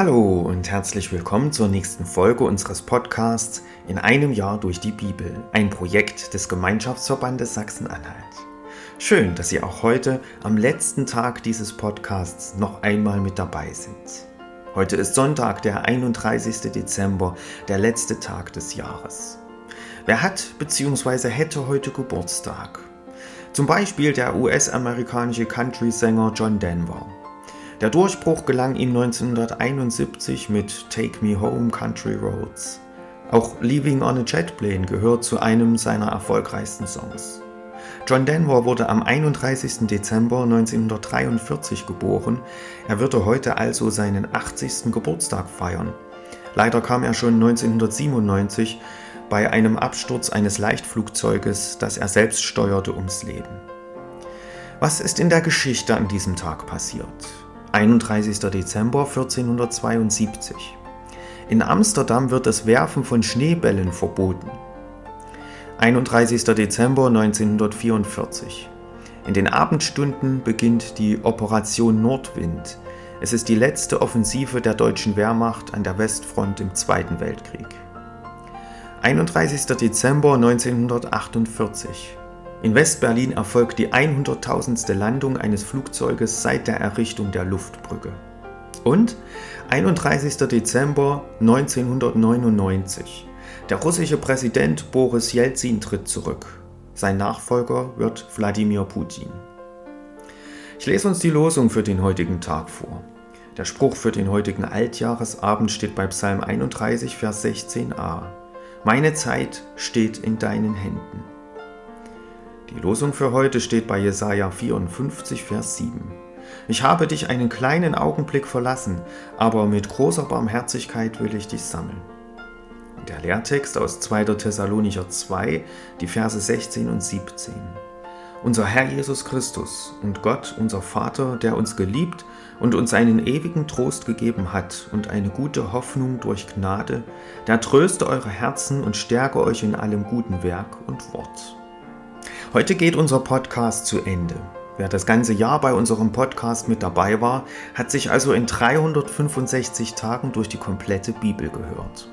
Hallo und herzlich willkommen zur nächsten Folge unseres Podcasts In einem Jahr durch die Bibel, ein Projekt des Gemeinschaftsverbandes Sachsen-Anhalt. Schön, dass Sie auch heute am letzten Tag dieses Podcasts noch einmal mit dabei sind. Heute ist Sonntag, der 31. Dezember, der letzte Tag des Jahres. Wer hat bzw. hätte heute Geburtstag? Zum Beispiel der US-amerikanische Country-Sänger John Denver. Der Durchbruch gelang ihm 1971 mit Take Me Home Country Roads. Auch Leaving on a Jet Plane gehört zu einem seiner erfolgreichsten Songs. John Denver wurde am 31. Dezember 1943 geboren. Er würde heute also seinen 80. Geburtstag feiern. Leider kam er schon 1997 bei einem Absturz eines Leichtflugzeuges, das er selbst steuerte, ums Leben. Was ist in der Geschichte an diesem Tag passiert? 31. Dezember 1472. In Amsterdam wird das Werfen von Schneebällen verboten. 31. Dezember 1944. In den Abendstunden beginnt die Operation Nordwind. Es ist die letzte Offensive der deutschen Wehrmacht an der Westfront im Zweiten Weltkrieg. 31. Dezember 1948. In Westberlin erfolgt die 100.000. Landung eines Flugzeuges seit der Errichtung der Luftbrücke. Und 31. Dezember 1999. Der russische Präsident Boris Jelzin tritt zurück. Sein Nachfolger wird Wladimir Putin. Ich lese uns die Losung für den heutigen Tag vor. Der Spruch für den heutigen Altjahresabend steht bei Psalm 31, Vers 16a. Meine Zeit steht in deinen Händen. Die Losung für heute steht bei Jesaja 54, Vers 7. Ich habe dich einen kleinen Augenblick verlassen, aber mit großer Barmherzigkeit will ich dich sammeln. Und der Lehrtext aus 2. Thessalonicher 2, die Verse 16 und 17. Unser Herr Jesus Christus und Gott, unser Vater, der uns geliebt und uns einen ewigen Trost gegeben hat und eine gute Hoffnung durch Gnade, der tröste eure Herzen und stärke euch in allem guten Werk und Wort Heute geht unser Podcast zu Ende. Wer das ganze Jahr bei unserem Podcast mit dabei war, hat sich also in 365 Tagen durch die komplette Bibel gehört.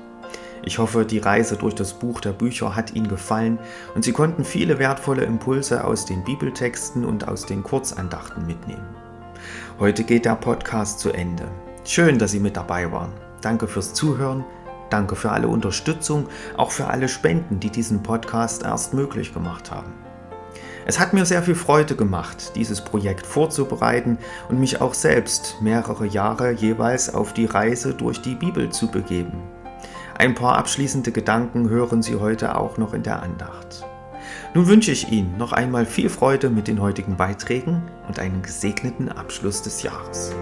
Ich hoffe, die Reise durch das Buch der Bücher hat Ihnen gefallen und Sie konnten viele wertvolle Impulse aus den Bibeltexten und aus den Kurzandachten mitnehmen. Heute geht der Podcast zu Ende. Schön, dass Sie mit dabei waren. Danke fürs Zuhören. Danke für alle Unterstützung, auch für alle Spenden, die diesen Podcast erst möglich gemacht haben. Es hat mir sehr viel Freude gemacht, dieses Projekt vorzubereiten und mich auch selbst mehrere Jahre jeweils auf die Reise durch die Bibel zu begeben. Ein paar abschließende Gedanken hören Sie heute auch noch in der Andacht. Nun wünsche ich Ihnen noch einmal viel Freude mit den heutigen Beiträgen und einen gesegneten Abschluss des Jahres.